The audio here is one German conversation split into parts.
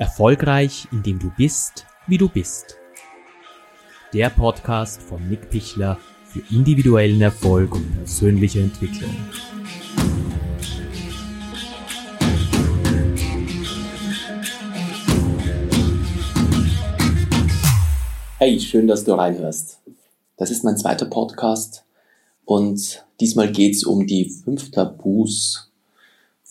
Erfolgreich, indem du bist, wie du bist. Der Podcast von Nick Pichler für individuellen Erfolg und persönliche Entwicklung. Hey, schön, dass du reinhörst. Das ist mein zweiter Podcast und diesmal geht es um die fünf Tabus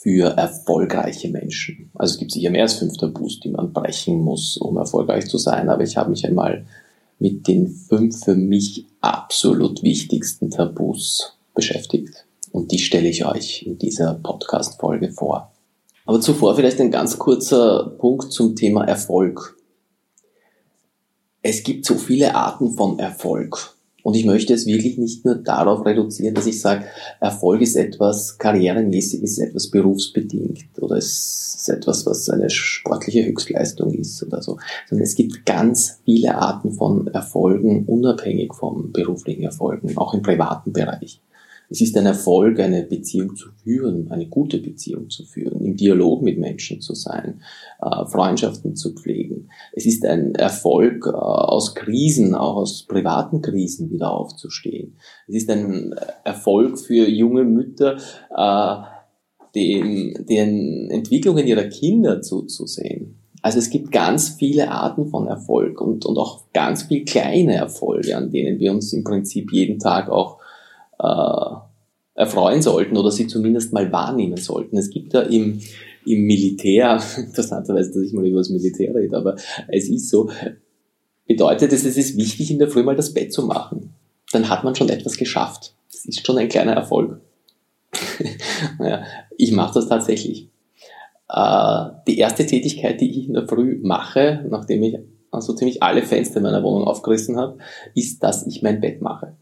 für erfolgreiche Menschen. Also es gibt sicher mehr als fünf Tabus, die man brechen muss, um erfolgreich zu sein, aber ich habe mich einmal mit den fünf für mich absolut wichtigsten Tabus beschäftigt. Und die stelle ich euch in dieser Podcast-Folge vor. Aber zuvor vielleicht ein ganz kurzer Punkt zum Thema Erfolg. Es gibt so viele Arten von Erfolg. Und ich möchte es wirklich nicht nur darauf reduzieren, dass ich sage, Erfolg ist etwas karrieremäßig, ist etwas berufsbedingt oder es ist etwas, was eine sportliche Höchstleistung ist oder so, sondern es gibt ganz viele Arten von Erfolgen, unabhängig vom beruflichen Erfolgen, auch im privaten Bereich. Es ist ein Erfolg, eine Beziehung zu führen, eine gute Beziehung zu führen, im Dialog mit Menschen zu sein, äh, Freundschaften zu pflegen. Es ist ein Erfolg, äh, aus Krisen, auch aus privaten Krisen wieder aufzustehen. Es ist ein Erfolg für junge Mütter, äh, den, den Entwicklungen ihrer Kinder zuzusehen. Also es gibt ganz viele Arten von Erfolg und, und auch ganz viel kleine Erfolge, an denen wir uns im Prinzip jeden Tag auch äh, erfreuen sollten oder sie zumindest mal wahrnehmen sollten. Es gibt da im, im Militär, interessanterweise, dass ich mal über das Militär rede, aber es ist so, bedeutet es, es ist wichtig, in der Früh mal das Bett zu machen. Dann hat man schon etwas geschafft. Das ist schon ein kleiner Erfolg. naja, ich mache das tatsächlich. Äh, die erste Tätigkeit, die ich in der Früh mache, nachdem ich also ziemlich alle Fenster in meiner Wohnung aufgerissen habe, ist, dass ich mein Bett mache.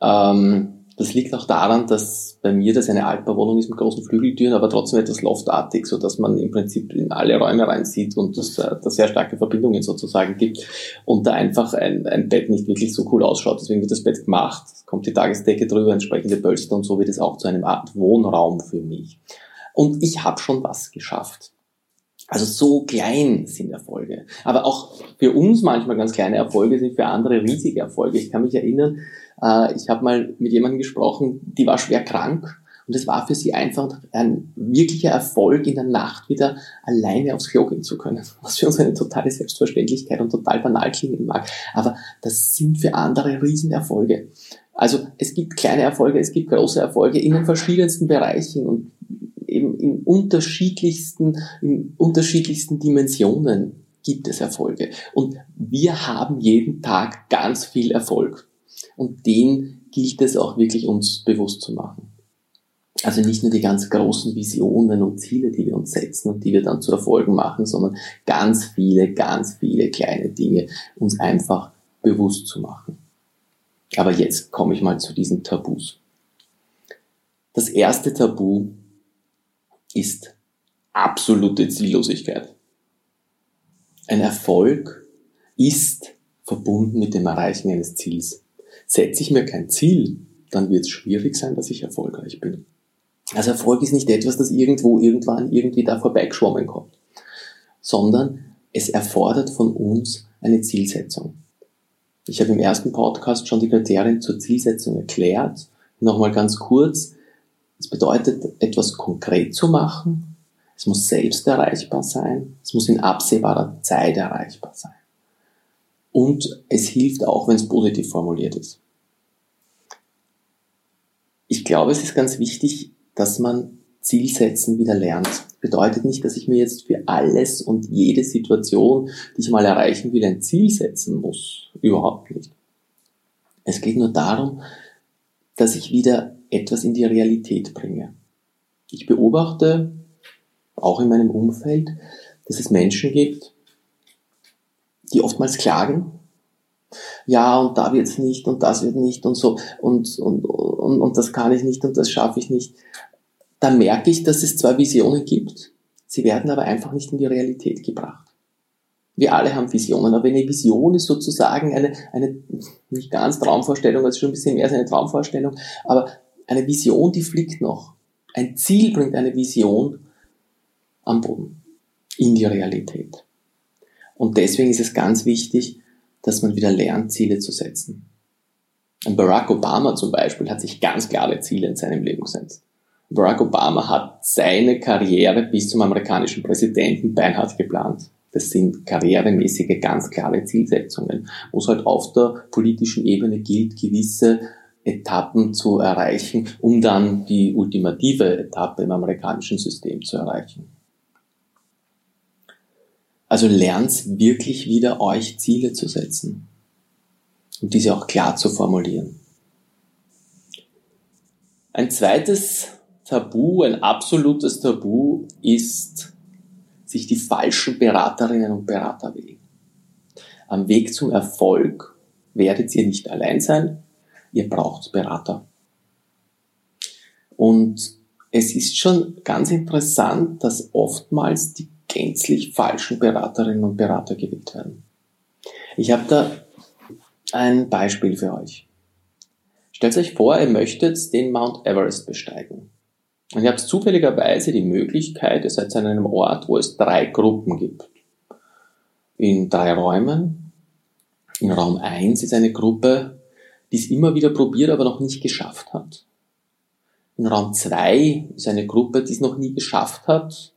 Ähm, das liegt auch daran, dass bei mir das eine Altbauwohnung ist mit großen Flügeltüren, aber trotzdem etwas loftartig, so dass man im Prinzip in alle Räume reinsieht und das, äh, da sehr starke Verbindungen sozusagen gibt und da einfach ein, ein Bett nicht wirklich so cool ausschaut. Deswegen wird das Bett gemacht, kommt die Tagesdecke drüber, entsprechende Pölster und so wird es auch zu einem Art Wohnraum für mich. Und ich habe schon was geschafft. Also so klein sind Erfolge. Aber auch für uns manchmal ganz kleine Erfolge sind für andere riesige Erfolge. Ich kann mich erinnern, äh, ich habe mal mit jemandem gesprochen, die war schwer krank und es war für sie einfach ein wirklicher Erfolg, in der Nacht wieder alleine aufs Klo gehen zu können. Was für uns eine totale Selbstverständlichkeit und total banal klingen mag. Aber das sind für andere Riesenerfolge. Also es gibt kleine Erfolge, es gibt große Erfolge in den verschiedensten Bereichen und eben in unterschiedlichsten, in unterschiedlichsten Dimensionen gibt es Erfolge. Und wir haben jeden Tag ganz viel Erfolg. Und den gilt es auch wirklich uns bewusst zu machen. Also nicht nur die ganz großen Visionen und Ziele, die wir uns setzen und die wir dann zu Erfolgen machen, sondern ganz viele, ganz viele kleine Dinge uns einfach bewusst zu machen. Aber jetzt komme ich mal zu diesen Tabus. Das erste Tabu ist absolute Ziellosigkeit. Ein Erfolg ist verbunden mit dem Erreichen eines Ziels. Setze ich mir kein Ziel, dann wird es schwierig sein, dass ich erfolgreich bin. Also Erfolg ist nicht etwas, das irgendwo, irgendwann, irgendwie da vorbeigeschwommen kommt, sondern es erfordert von uns eine Zielsetzung. Ich habe im ersten Podcast schon die Kriterien zur Zielsetzung erklärt. Nochmal ganz kurz. Es bedeutet, etwas konkret zu machen. Es muss selbst erreichbar sein. Es muss in absehbarer Zeit erreichbar sein. Und es hilft auch, wenn es positiv formuliert ist. Ich glaube, es ist ganz wichtig, dass man Zielsetzen wieder lernt. Bedeutet nicht, dass ich mir jetzt für alles und jede Situation, die ich mal erreichen will, ein Ziel setzen muss. Überhaupt nicht. Es geht nur darum, dass ich wieder etwas in die Realität bringe. Ich beobachte, auch in meinem Umfeld, dass es Menschen gibt, die oftmals klagen. Ja, und da wird's nicht und das wird nicht und so und, und, und, und das kann ich nicht und das schaffe ich nicht. Da merke ich, dass es zwar Visionen gibt, sie werden aber einfach nicht in die Realität gebracht. Wir alle haben Visionen, aber eine Vision ist sozusagen eine, eine nicht ganz Traumvorstellung, also schon ein bisschen mehr als eine Traumvorstellung, aber eine Vision, die fliegt noch. Ein Ziel bringt eine Vision am Boden. in die Realität. Und deswegen ist es ganz wichtig, dass man wieder lernt, Ziele zu setzen. Und Barack Obama zum Beispiel hat sich ganz klare Ziele in seinem Leben gesetzt. Barack Obama hat seine Karriere bis zum amerikanischen Präsidenten beinhart geplant. Das sind karrieremäßige, ganz klare Zielsetzungen, wo es halt auf der politischen Ebene gilt, gewisse Etappen zu erreichen, um dann die ultimative Etappe im amerikanischen System zu erreichen. Also lernt wirklich wieder euch Ziele zu setzen und diese auch klar zu formulieren. Ein zweites Tabu, ein absolutes Tabu ist, sich die falschen Beraterinnen und Berater wählen. Am Weg zum Erfolg werdet ihr nicht allein sein, ihr braucht Berater. Und es ist schon ganz interessant, dass oftmals die gänzlich falschen Beraterinnen und Berater gewählt werden. Ich habe da ein Beispiel für euch. Stellt euch vor, ihr möchtet den Mount Everest besteigen. Und ihr habt zufälligerweise die Möglichkeit, ihr seid an einem Ort, wo es drei Gruppen gibt. In drei Räumen. In Raum 1 ist eine Gruppe, die es immer wieder probiert, aber noch nicht geschafft hat. In Raum 2 ist eine Gruppe, die es noch nie geschafft hat,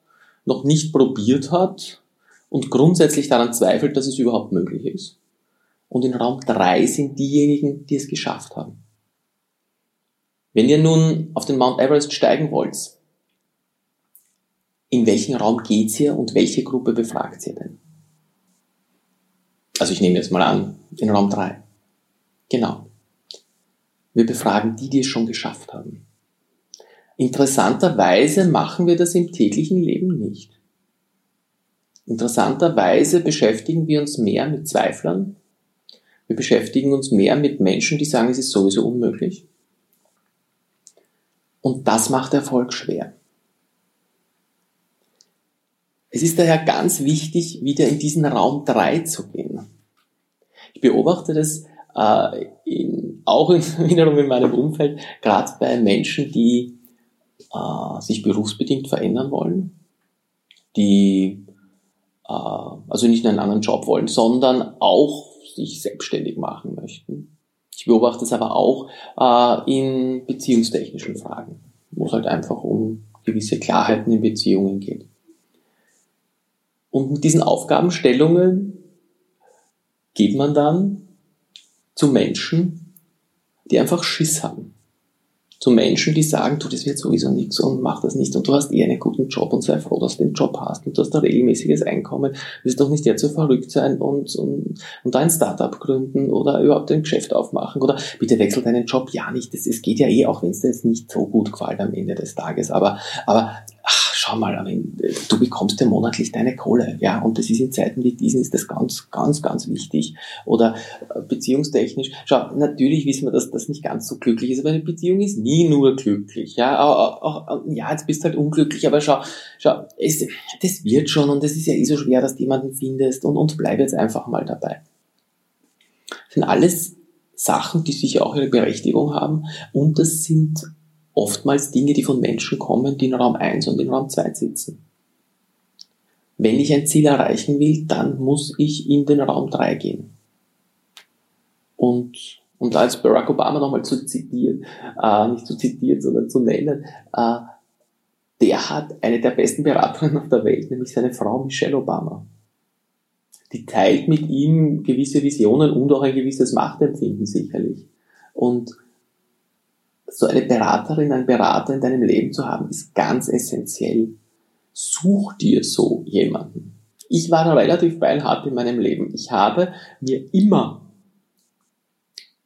noch nicht probiert hat und grundsätzlich daran zweifelt, dass es überhaupt möglich ist. Und in Raum 3 sind diejenigen, die es geschafft haben. Wenn ihr nun auf den Mount Everest steigen wollt, in welchen Raum geht's ihr und welche Gruppe befragt ihr denn? Also ich nehme jetzt mal an, in Raum 3. Genau. Wir befragen die, die es schon geschafft haben. Interessanterweise machen wir das im täglichen Leben nicht. Interessanterweise beschäftigen wir uns mehr mit Zweiflern. Wir beschäftigen uns mehr mit Menschen, die sagen, es ist sowieso unmöglich. Und das macht Erfolg schwer. Es ist daher ganz wichtig, wieder in diesen Raum 3 zu gehen. Ich beobachte das äh, in, auch in, wiederum in meinem Umfeld, gerade bei Menschen, die äh, sich berufsbedingt verändern wollen, die äh, also nicht einen anderen Job wollen, sondern auch sich selbstständig machen möchten ich beobachte es aber auch äh, in beziehungstechnischen Fragen, wo es halt einfach um gewisse Klarheiten in Beziehungen geht. Und mit diesen Aufgabenstellungen geht man dann zu Menschen, die einfach Schiss haben zu Menschen, die sagen, du, das wird sowieso nichts und mach das nicht und du hast eh einen guten Job und sei froh, dass du den Job hast und du hast ein regelmäßiges Einkommen. Ist doch nicht jetzt so verrückt sein und, und, und ein Startup gründen oder überhaupt ein Geschäft aufmachen oder bitte wechsel deinen Job. Ja, nicht, das, es geht ja eh, auch wenn es dir jetzt nicht so gut gefällt am Ende des Tages, aber, aber ach, schau mal, du bekommst ja monatlich deine Kohle, ja, und das ist in Zeiten wie diesen ist das ganz, ganz, ganz wichtig. Oder äh, beziehungstechnisch, schau, natürlich wissen wir, dass das nicht ganz so glücklich ist, aber eine Beziehung ist nie nur glücklich, ja, auch, auch, ja, jetzt bist du halt unglücklich, aber schau, schau, es, das wird schon und es ist ja eh so schwer, dass du jemanden findest und, und bleib jetzt einfach mal dabei. Das sind alles Sachen, die sicher auch ihre Berechtigung haben und das sind oftmals Dinge, die von Menschen kommen, die in Raum 1 und in Raum 2 sitzen. Wenn ich ein Ziel erreichen will, dann muss ich in den Raum 3 gehen. Und, und als Barack Obama nochmal zu zitieren, äh, nicht zu zitieren, sondern zu nennen, äh, der hat eine der besten Beraterinnen auf der Welt, nämlich seine Frau Michelle Obama. Die teilt mit ihm gewisse Visionen und auch ein gewisses Machtempfinden sicherlich. Und so eine Beraterin, ein Berater in deinem Leben zu haben, ist ganz essentiell. Such dir so jemanden. Ich war da relativ beilhart in meinem Leben. Ich habe mir immer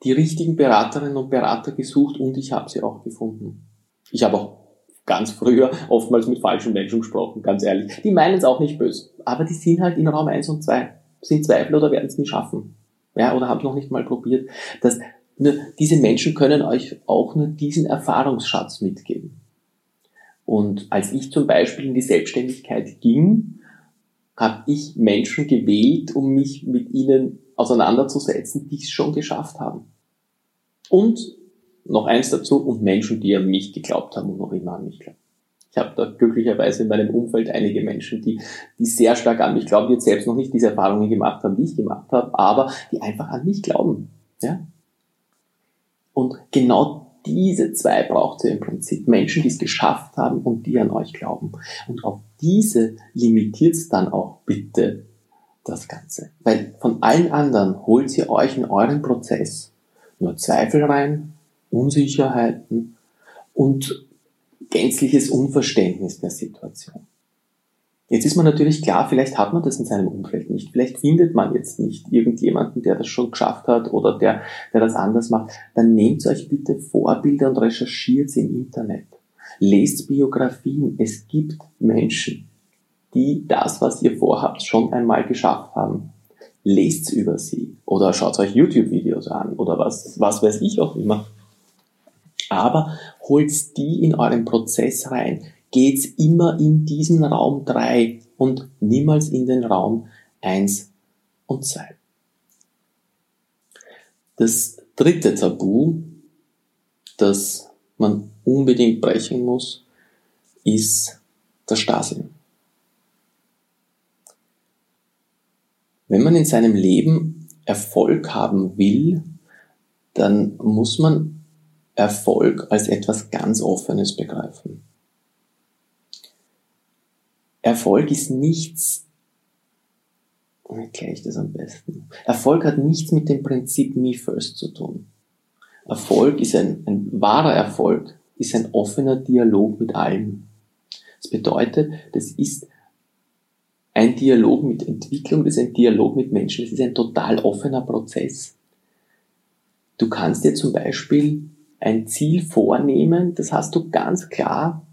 die richtigen Beraterinnen und Berater gesucht und ich habe sie auch gefunden. Ich habe auch ganz früher oftmals mit falschen Menschen gesprochen, ganz ehrlich. Die meinen es auch nicht böse, aber die sind halt in Raum 1 und 2, sind Zweifel oder werden es nie schaffen. Ja, oder haben es noch nicht mal probiert. Das nur diese Menschen können euch auch nur diesen Erfahrungsschatz mitgeben. Und als ich zum Beispiel in die Selbstständigkeit ging, habe ich Menschen gewählt, um mich mit ihnen auseinanderzusetzen, die es schon geschafft haben. Und noch eins dazu, und Menschen, die an mich geglaubt haben und noch immer an mich glauben. Ich habe da glücklicherweise in meinem Umfeld einige Menschen, die, die sehr stark an mich glauben, die jetzt selbst noch nicht diese Erfahrungen gemacht haben, die ich gemacht habe, aber die einfach an mich glauben. Ja? Und genau diese zwei braucht ihr im Prinzip. Menschen, die es geschafft haben und die an euch glauben. Und auf diese limitiert es dann auch bitte das Ganze. Weil von allen anderen holt ihr euch in euren Prozess nur Zweifel rein, Unsicherheiten und gänzliches Unverständnis der Situation. Jetzt ist man natürlich klar, vielleicht hat man das in seinem Umfeld nicht. Vielleicht findet man jetzt nicht irgendjemanden, der das schon geschafft hat oder der, der das anders macht. Dann nehmt euch bitte Vorbilder und recherchiert sie im Internet. Lest Biografien. Es gibt Menschen, die das, was ihr vorhabt, schon einmal geschafft haben. Lest über sie oder schaut euch YouTube-Videos an oder was, was weiß ich auch immer. Aber holt die in euren Prozess rein. Geht's immer in diesen Raum 3 und niemals in den Raum 1 und 2. Das dritte Tabu, das man unbedingt brechen muss, ist das Stasi. Wenn man in seinem Leben Erfolg haben will, dann muss man Erfolg als etwas ganz Offenes begreifen. Erfolg ist nichts, wie erkläre ich das am besten? Erfolg hat nichts mit dem Prinzip Me First zu tun. Erfolg ist ein, ein wahrer Erfolg, ist ein offener Dialog mit allen. Das bedeutet, das ist ein Dialog mit Entwicklung, das ist ein Dialog mit Menschen, das ist ein total offener Prozess. Du kannst dir zum Beispiel ein Ziel vornehmen, das hast du ganz klar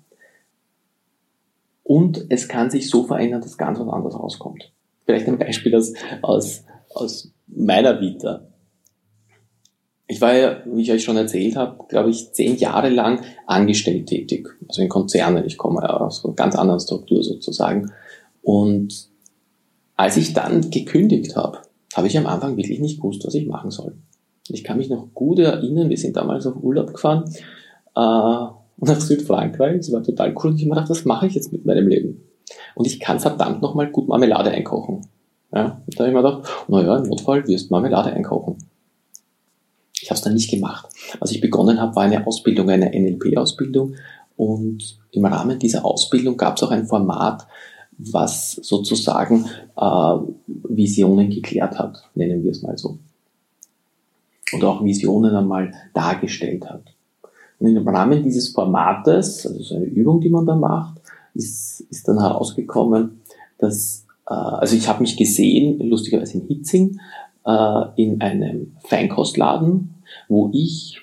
und es kann sich so verändern, dass ganz was anderes rauskommt. Vielleicht ein Beispiel aus, aus, aus meiner Vita. Ich war ja, wie ich euch schon erzählt habe, glaube ich, zehn Jahre lang angestellt tätig, also in Konzernen. Ich komme ja aus einer ganz anderen Struktur sozusagen. Und als ich dann gekündigt habe, habe ich am Anfang wirklich nicht gewusst, was ich machen soll. Ich kann mich noch gut erinnern, wir sind damals auf Urlaub gefahren äh, nach Südfrankreich. Es war total cool. Und ich habe mir gedacht, was mache ich jetzt mit meinem Leben? Und ich kann verdammt nochmal gut Marmelade einkochen. Ja, und da habe ich mir gedacht, naja, im Notfall wirst Marmelade einkochen. Ich habe es dann nicht gemacht. Was ich begonnen habe, war eine Ausbildung, eine NLP-Ausbildung. Und im Rahmen dieser Ausbildung gab es auch ein Format, was sozusagen äh, Visionen geklärt hat, nennen wir es mal so. Oder auch Visionen einmal dargestellt hat. Und im Rahmen dieses Formates, also so eine Übung, die man da macht, ist, ist dann herausgekommen, dass, äh, also ich habe mich gesehen, lustigerweise in Hitzing, äh, in einem Feinkostladen, wo ich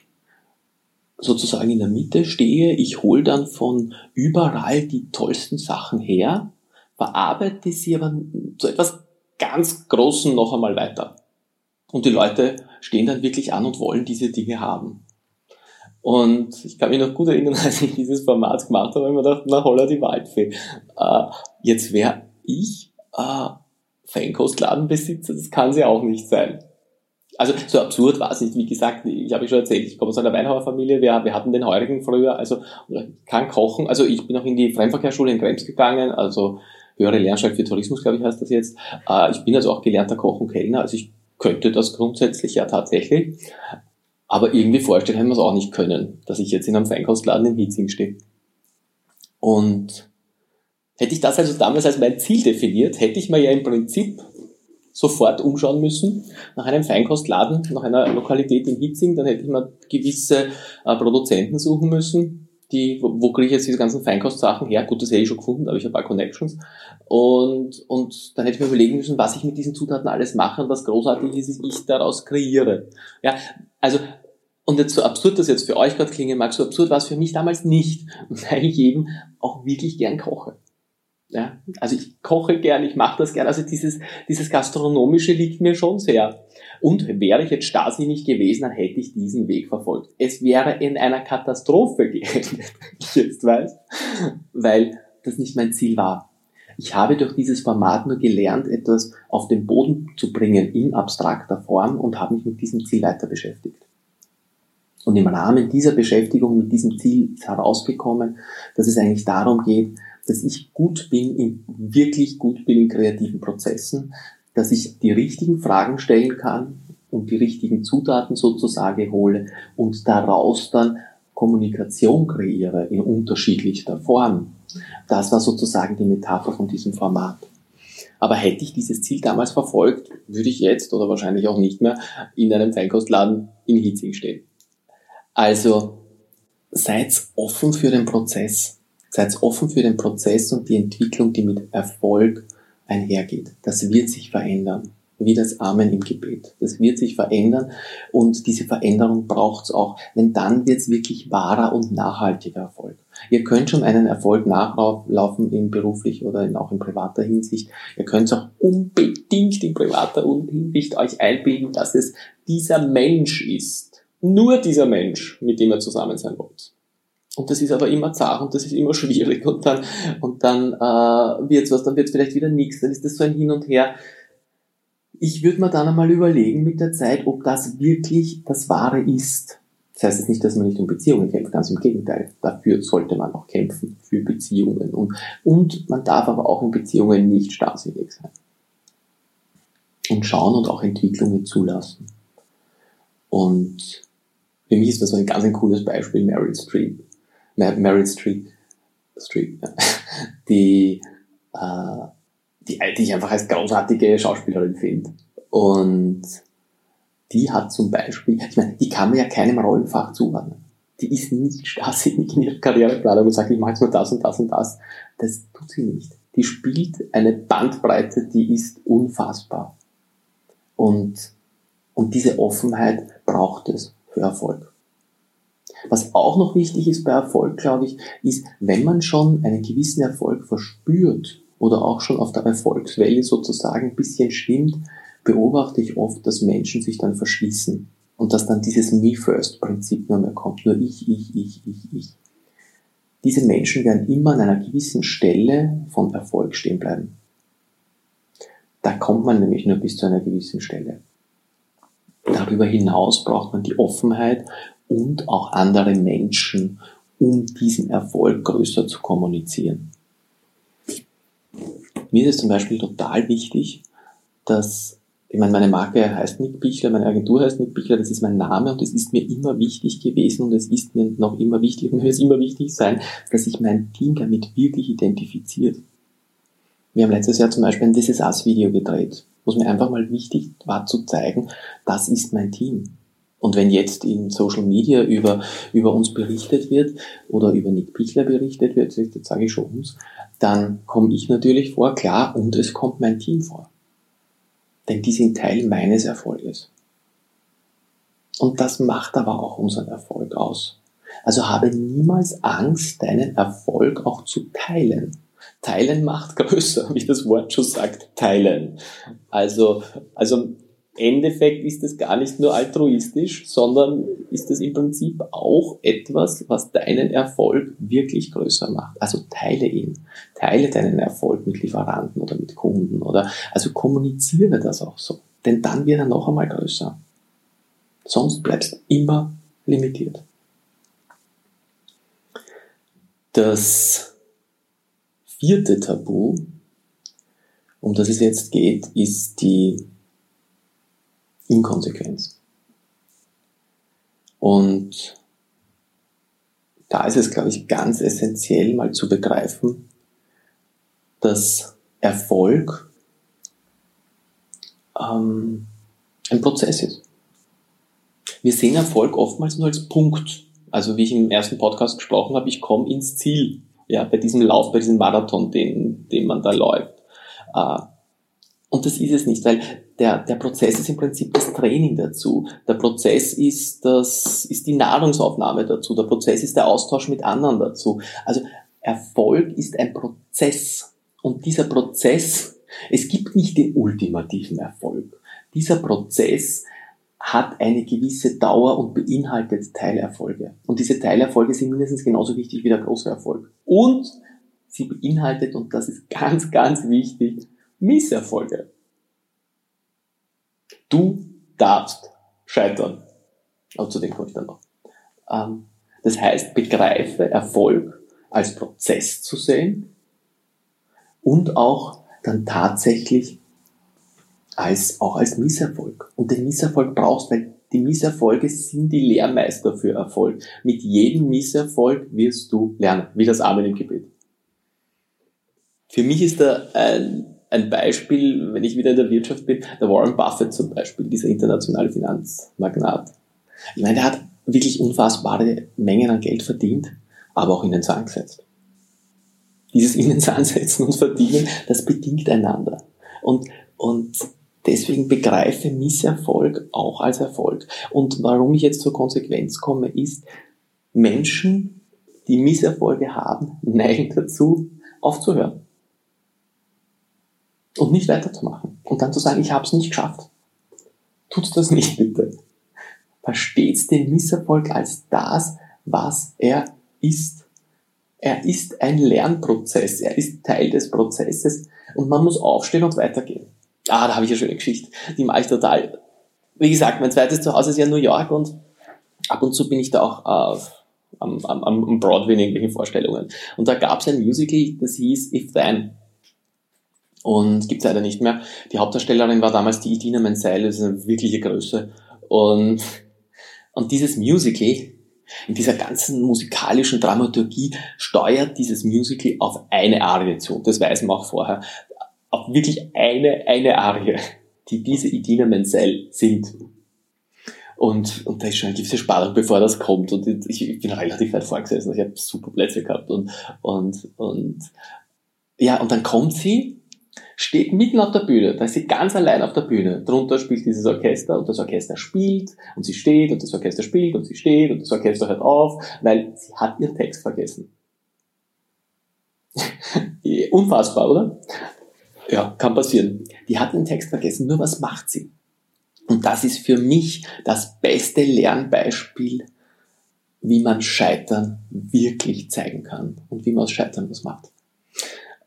sozusagen in der Mitte stehe. Ich hole dann von überall die tollsten Sachen her verarbeite sie aber zu etwas ganz Großen noch einmal weiter. Und die Leute stehen dann wirklich an und wollen diese Dinge haben. Und ich kann mich noch gut erinnern, als ich dieses Format gemacht habe, habe ich mir gedacht, na holla die Waldfee. Äh, jetzt wäre ich äh, Feinkostladenbesitzer, das kann sie auch nicht sein. Also so absurd war es nicht. Wie gesagt, ich habe schon erzählt, ich komme aus einer Weinhauerfamilie, wir, wir hatten den Heurigen früher, also kann kochen. Also ich bin auch in die Fremdverkehrsschule in Krems gegangen, also höhere Lernstelle für Tourismus, glaube ich, heißt das jetzt. Äh, ich bin also auch gelernter Koch und Kellner, also ich könnte das grundsätzlich ja tatsächlich. Aber irgendwie vorstellen hätten wir es auch nicht können, dass ich jetzt in einem Feinkostladen in Hitzing stehe. Und hätte ich das also damals als mein Ziel definiert, hätte ich mir ja im Prinzip sofort umschauen müssen nach einem Feinkostladen, nach einer Lokalität in Hitzing, dann hätte ich mir gewisse äh, Produzenten suchen müssen, die, wo, wo kriege ich jetzt diese ganzen Feinkostsachen her? Gut, das hätte ich schon gefunden, habe ich ein paar Connections. Und, und dann hätte ich mir überlegen müssen, was ich mit diesen Zutaten alles mache und was großartig ist, ich daraus kreiere. Ja, also, und jetzt so absurd das jetzt für euch gerade klingen mag, so absurd war es für mich damals nicht, weil ich eben auch wirklich gern koche. Ja, also ich koche gern, ich mache das gern. Also dieses, dieses Gastronomische liegt mir schon sehr. Und wäre ich jetzt Stasi nicht gewesen, dann hätte ich diesen Weg verfolgt. Es wäre in einer Katastrophe geendet, ich jetzt weiß, weil das nicht mein Ziel war. Ich habe durch dieses Format nur gelernt, etwas auf den Boden zu bringen in abstrakter Form und habe mich mit diesem Ziel weiter beschäftigt. Und im Rahmen dieser Beschäftigung mit diesem Ziel ist herausgekommen, dass es eigentlich darum geht, dass ich gut bin, in, wirklich gut bin in kreativen Prozessen, dass ich die richtigen Fragen stellen kann und die richtigen Zutaten sozusagen hole und daraus dann Kommunikation kreiere in unterschiedlichster Form. Das war sozusagen die Metapher von diesem Format. Aber hätte ich dieses Ziel damals verfolgt, würde ich jetzt oder wahrscheinlich auch nicht mehr in einem Feinkostladen in Hitzing stehen. Also seid offen für den Prozess. Seid offen für den Prozess und die Entwicklung, die mit Erfolg einhergeht. Das wird sich verändern. Wie das Amen im Gebet. Das wird sich verändern und diese Veränderung braucht es auch. Denn dann wird es wirklich wahrer und nachhaltiger Erfolg. Ihr könnt schon einen Erfolg nachlaufen in beruflich oder in, auch in privater Hinsicht. Ihr könnt auch unbedingt in privater Hinsicht euch einbilden, dass es dieser Mensch ist. Nur dieser Mensch, mit dem ihr zusammen sein wollt. Und das ist aber immer zart und das ist immer schwierig und dann, und dann äh, wird's was, dann wird's vielleicht wieder nichts, dann ist das so ein Hin und Her. Ich würde mir dann einmal überlegen mit der Zeit, ob das wirklich das Wahre ist. Das heißt jetzt nicht, dass man nicht um Beziehungen kämpft, ganz im Gegenteil. Dafür sollte man auch kämpfen, für Beziehungen. Und, und man darf aber auch in Beziehungen nicht starrsinnig sein. Und schauen und auch Entwicklungen zulassen. Und für mich ist das ein ganz ein cooles Beispiel, Meryl Streep. Meryl Streep, Streep ja. die, äh, die, die ich einfach als großartige Schauspielerin finde. Und die hat zum Beispiel, ich meine, die kann man ja keinem Rollenfach zuordnen. Die ist nicht starrsinnig in ihrer Karriereplanung und sagt, ich mache jetzt nur das und das und das. Das tut sie nicht. Die spielt eine Bandbreite, die ist unfassbar. Und, und diese Offenheit braucht es für Erfolg. Was auch noch wichtig ist bei Erfolg, glaube ich, ist, wenn man schon einen gewissen Erfolg verspürt oder auch schon auf der Erfolgswelle sozusagen ein bisschen schwimmt, beobachte ich oft, dass Menschen sich dann verschließen und dass dann dieses Me-First-Prinzip nur mehr kommt. Nur ich, ich, ich, ich, ich. Diese Menschen werden immer an einer gewissen Stelle von Erfolg stehen bleiben. Da kommt man nämlich nur bis zu einer gewissen Stelle. Darüber hinaus braucht man die Offenheit und auch andere Menschen, um diesen Erfolg größer zu kommunizieren. Mir ist es zum Beispiel total wichtig, dass, ich meine, meine Marke heißt Nick Bichler, meine Agentur heißt Nick Bichler, das ist mein Name und es ist mir immer wichtig gewesen und es ist mir noch immer wichtig und mir wird immer wichtig sein, dass sich mein Team damit wirklich identifiziert. Wir haben letztes Jahr zum Beispiel ein This Is Us Video gedreht, wo es mir einfach mal wichtig war zu zeigen, das ist mein Team. Und wenn jetzt in Social Media über, über uns berichtet wird oder über Nick Pichler berichtet wird, jetzt sage ich schon uns, dann komme ich natürlich vor, klar, und es kommt mein Team vor. Denn die sind Teil meines Erfolges. Und das macht aber auch unseren Erfolg aus. Also habe niemals Angst, deinen Erfolg auch zu teilen. Teilen macht größer, wie das Wort schon sagt, teilen. Also, also Endeffekt ist es gar nicht nur altruistisch, sondern ist es im Prinzip auch etwas, was deinen Erfolg wirklich größer macht. Also teile ihn. Teile deinen Erfolg mit Lieferanten oder mit Kunden oder, also kommuniziere das auch so. Denn dann wird er noch einmal größer. Sonst bleibst du immer limitiert. Das vierte Tabu, um das es jetzt geht, ist die Inkonsequenz. Und da ist es, glaube ich, ganz essentiell mal zu begreifen, dass Erfolg ähm, ein Prozess ist. Wir sehen Erfolg oftmals nur als Punkt. Also wie ich im ersten Podcast gesprochen habe, ich komme ins Ziel. Ja, bei diesem Lauf, bei diesem Marathon, den, den man da läuft. Äh, und das ist es nicht, weil der, der Prozess ist im Prinzip das Training dazu. Der Prozess ist, das, ist die Nahrungsaufnahme dazu. Der Prozess ist der Austausch mit anderen dazu. Also Erfolg ist ein Prozess. Und dieser Prozess, es gibt nicht den ultimativen Erfolg. Dieser Prozess hat eine gewisse Dauer und beinhaltet Teilerfolge. Und diese Teilerfolge sind mindestens genauso wichtig wie der große Erfolg. Und sie beinhaltet, und das ist ganz, ganz wichtig, Misserfolge. Du darfst scheitern. Aber zu dem komme ich dann noch. Ähm, das heißt, begreife Erfolg als Prozess zu sehen und auch dann tatsächlich als, auch als Misserfolg. Und den Misserfolg brauchst, weil die Misserfolge sind die Lehrmeister für Erfolg. Mit jedem Misserfolg wirst du lernen, wie das Amen im Gebet. Für mich ist da ein, ein Beispiel, wenn ich wieder in der Wirtschaft bin, der Warren Buffett zum Beispiel, dieser internationale Finanzmagnat. Ich meine, der hat wirklich unfassbare Mengen an Geld verdient, aber auch in den Zahn gesetzt. Dieses in den Zahn setzen und verdienen, das bedingt einander. Und, und deswegen begreife Misserfolg auch als Erfolg. Und warum ich jetzt zur Konsequenz komme, ist, Menschen, die Misserfolge haben, neigen dazu, aufzuhören. Und nicht weiterzumachen. Und dann zu sagen, ich habe es nicht geschafft. Tut das nicht bitte. Versteht den Misserfolg als das, was er ist. Er ist ein Lernprozess. Er ist Teil des Prozesses. Und man muss aufstehen und weitergehen. Ah, da habe ich eine schöne Geschichte. Die mache ich total. Wie gesagt, mein zweites Zuhause ist ja New York und ab und zu bin ich da auch äh, am, am, am Broadway in irgendwelchen Vorstellungen. Und da gab es ein Musical, das hieß If Then. Und gibt es leider nicht mehr. Die Hauptdarstellerin war damals die Idina Menzel, das ist eine wirkliche Größe. Und, und dieses Musical, in dieser ganzen musikalischen Dramaturgie steuert dieses Musical auf eine Arie zu. Das weiß man auch vorher auf wirklich eine, eine Arie, die diese Idina Menzel singt. Und, und da ist schon eine gewisse Spannung, bevor das kommt. Und ich, ich bin relativ weit vorgesessen. Ich habe super Plätze gehabt. Und, und, und, ja, und dann kommt sie, steht mitten auf der Bühne. Da ist sie ganz allein auf der Bühne. Drunter spielt dieses Orchester und das Orchester spielt und sie steht und das Orchester spielt und sie steht und das Orchester hört auf, weil sie hat ihren Text vergessen. Unfassbar, oder? Ja, kann passieren. Die hat den Text vergessen, nur was macht sie? Und das ist für mich das beste Lernbeispiel, wie man Scheitern wirklich zeigen kann und wie man aus Scheitern was macht.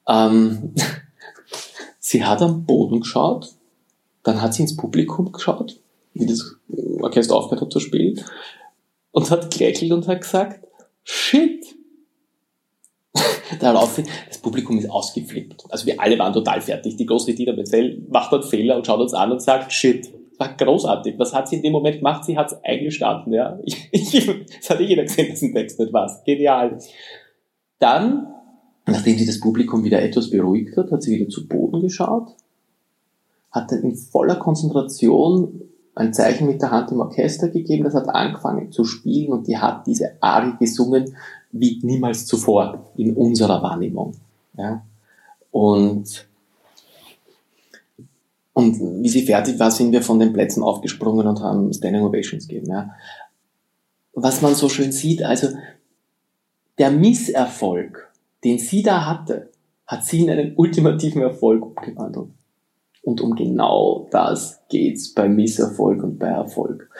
Ähm, sie hat am Boden geschaut, dann hat sie ins Publikum geschaut, wie das Orchester aufgehört hat zu spielen, und hat gelächelt und hat gesagt, shit, Daraufhin, das Publikum ist ausgeflippt. Also wir alle waren total fertig. Die große Dieter Betzel macht dort Fehler und schaut uns an und sagt, shit, war großartig. Was hat sie in dem Moment gemacht? Sie hat es eingestanden, ja. Ich, ich, das hat jeder gesehen, dass ein Text nicht war. Genial. Dann, nachdem sie das Publikum wieder etwas beruhigt hat, hat sie wieder zu Boden geschaut, hat dann in voller Konzentration ein Zeichen mit der Hand im Orchester gegeben, das hat angefangen zu spielen und die hat diese Arie gesungen, wie niemals zuvor in unserer Wahrnehmung. Ja? Und, und wie sie fertig war, sind wir von den Plätzen aufgesprungen und haben Standing Ovations gegeben. Ja? Was man so schön sieht, also der Misserfolg, den sie da hatte, hat sie in einen ultimativen Erfolg umgewandelt. Und um genau das geht's bei Misserfolg und bei Erfolg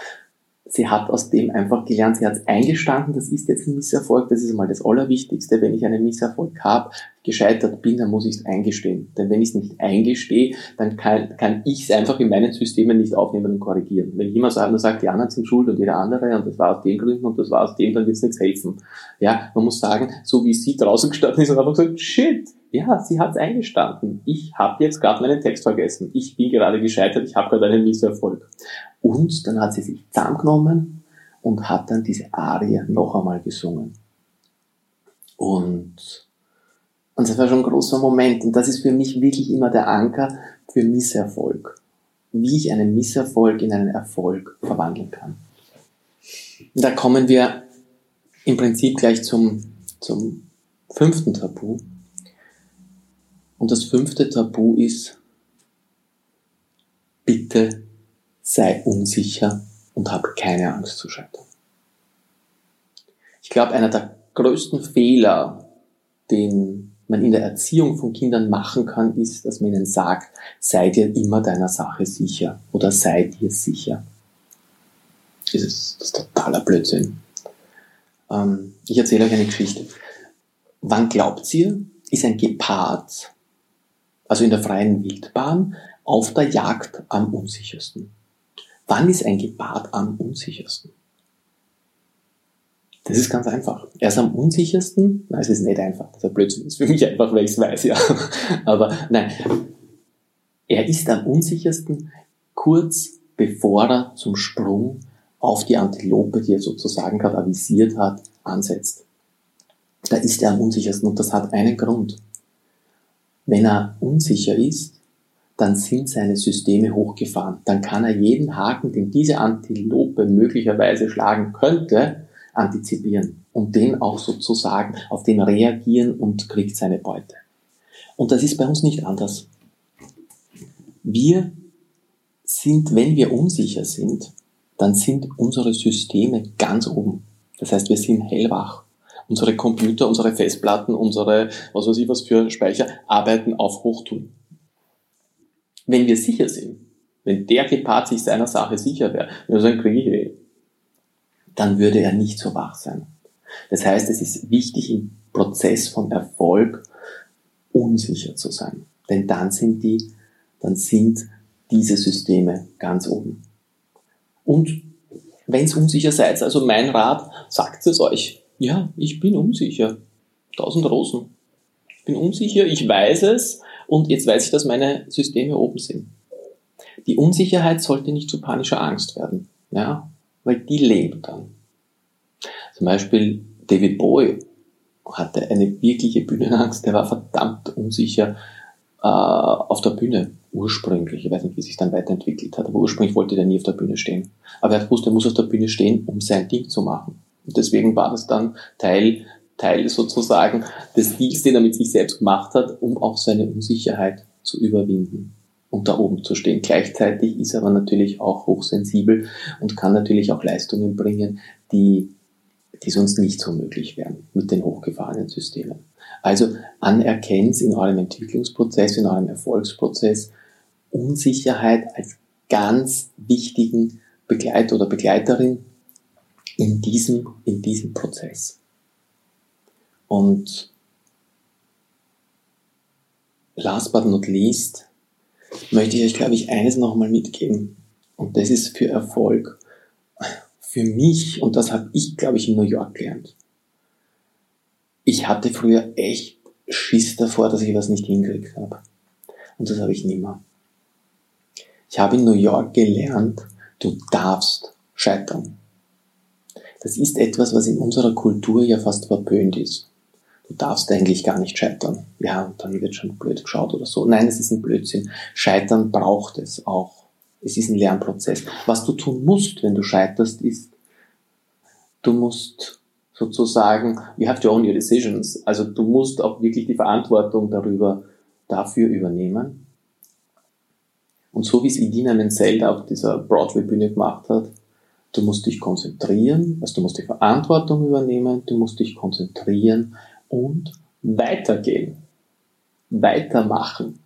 sie hat aus dem einfach gelernt, sie hat es eingestanden, das ist jetzt ein Misserfolg, das ist mal das Allerwichtigste. Wenn ich einen Misserfolg habe, gescheitert bin, dann muss ich es eingestehen. Denn wenn ich es nicht eingestehe, dann kann, kann ich es einfach in meinen Systemen nicht aufnehmen und korrigieren. Wenn immer sage, nur sagt, die anderen sind schuld und jeder andere und das war aus den Gründen und das war aus dem, dann wird es nichts helfen. Ja, man muss sagen, so wie sie draußen gestanden ist und einfach gesagt, shit, ja, sie hat es eingestanden. Ich habe jetzt gerade meinen Text vergessen. Ich bin gerade gescheitert, ich habe gerade einen Misserfolg. Und dann hat sie sich zusammengenommen und hat dann diese Arie noch einmal gesungen. Und, und das war schon ein großer Moment. Und das ist für mich wirklich immer der Anker für Misserfolg. Wie ich einen Misserfolg in einen Erfolg verwandeln kann. Und da kommen wir im Prinzip gleich zum, zum fünften Tabu. Und das fünfte Tabu ist, bitte sei unsicher und hab keine Angst zu scheitern. Ich glaube, einer der größten Fehler, den man in der Erziehung von Kindern machen kann, ist, dass man ihnen sagt, sei dir immer deiner Sache sicher oder sei dir sicher. Das ist, das ist totaler Blödsinn. Ähm, ich erzähle euch eine Geschichte. Wann glaubt ihr, ist ein Gepard, also in der freien Wildbahn, auf der Jagd am unsichersten? Wann ist ein Gebad am unsichersten? Das ist ganz einfach. Er ist am unsichersten, nein, es ist nicht einfach, das ist ein Blödsinn, das ist für mich einfach, weil ich es weiß, ja. Aber nein, er ist am unsichersten kurz bevor er zum Sprung auf die Antilope, die er sozusagen gerade avisiert hat, ansetzt. Da ist er am unsichersten und das hat einen Grund. Wenn er unsicher ist, dann sind seine Systeme hochgefahren. Dann kann er jeden Haken, den diese Antilope möglicherweise schlagen könnte, antizipieren und den auch sozusagen auf den reagieren und kriegt seine Beute. Und das ist bei uns nicht anders. Wir sind, wenn wir unsicher sind, dann sind unsere Systeme ganz oben. Das heißt, wir sind hellwach. Unsere Computer, unsere Festplatten, unsere, was weiß ich was für Speicher, arbeiten auf Hochtouren. Wenn wir sicher sind, wenn der Gepard sich seiner Sache sicher wäre, wenn er kriege ich eh, dann würde er nicht so wach sein. Das heißt, es ist wichtig im Prozess von Erfolg unsicher zu sein. Denn dann sind die, dann sind diese Systeme ganz oben. Und wenn es unsicher seid, also mein Rat, sagt es euch. Ja, ich bin unsicher. Tausend Rosen. Ich bin unsicher, ich weiß es und jetzt weiß ich, dass meine Systeme oben sind. Die Unsicherheit sollte nicht zu panischer Angst werden, ja, weil die lebt dann. Zum Beispiel David Bowie hatte eine wirkliche Bühnenangst, der war verdammt unsicher äh, auf der Bühne ursprünglich, ich weiß nicht, wie sich dann weiterentwickelt hat, aber ursprünglich wollte der nie auf der Bühne stehen. Aber er wusste, er muss auf der Bühne stehen, um sein Ding zu machen. Und deswegen war das dann Teil, Teil sozusagen des Deals, den er mit sich selbst gemacht hat, um auch seine Unsicherheit zu überwinden und da oben zu stehen. Gleichzeitig ist er aber natürlich auch hochsensibel und kann natürlich auch Leistungen bringen, die, die sonst nicht so möglich wären mit den hochgefahrenen Systemen. Also anerkennt in eurem Entwicklungsprozess, in eurem Erfolgsprozess Unsicherheit als ganz wichtigen Begleiter oder Begleiterin in diesem, in diesem Prozess. Und last but not least möchte ich euch, glaube ich, eines nochmal mitgeben. Und das ist für Erfolg. Für mich, und das habe ich, glaube ich, in New York gelernt. Ich hatte früher echt Schiss davor, dass ich was nicht hingekriegt habe. Und das habe ich nicht mehr. Ich habe in New York gelernt, du darfst scheitern. Das ist etwas, was in unserer Kultur ja fast verpönt ist. Du darfst eigentlich gar nicht scheitern. Ja, dann wird schon blöd geschaut oder so. Nein, es ist ein Blödsinn. Scheitern braucht es auch. Es ist ein Lernprozess. Was du tun musst, wenn du scheiterst, ist, du musst sozusagen, you have to own your decisions. Also du musst auch wirklich die Verantwortung darüber, dafür übernehmen und so wie es Idina Menzel auf dieser Broadway-Bühne gemacht hat, du musst dich konzentrieren, also du musst die Verantwortung übernehmen, du musst dich konzentrieren und weitergehen. Weitermachen.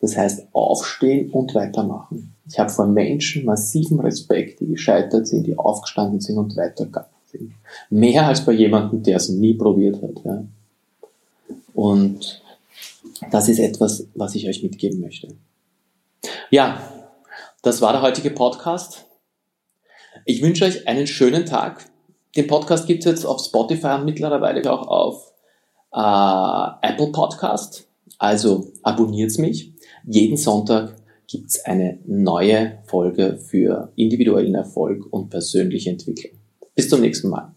Das heißt aufstehen und weitermachen. Ich habe vor Menschen massiven Respekt, die gescheitert sind, die aufgestanden sind und weitergegangen sind. Mehr als bei jemandem, der es nie probiert hat. Ja. Und das ist etwas, was ich euch mitgeben möchte. Ja, das war der heutige Podcast. Ich wünsche euch einen schönen Tag. Den Podcast gibt es jetzt auf Spotify und mittlerweile auch auf äh, Apple Podcast. Also abonniert mich. Jeden Sonntag gibt es eine neue Folge für individuellen Erfolg und persönliche Entwicklung. Bis zum nächsten Mal.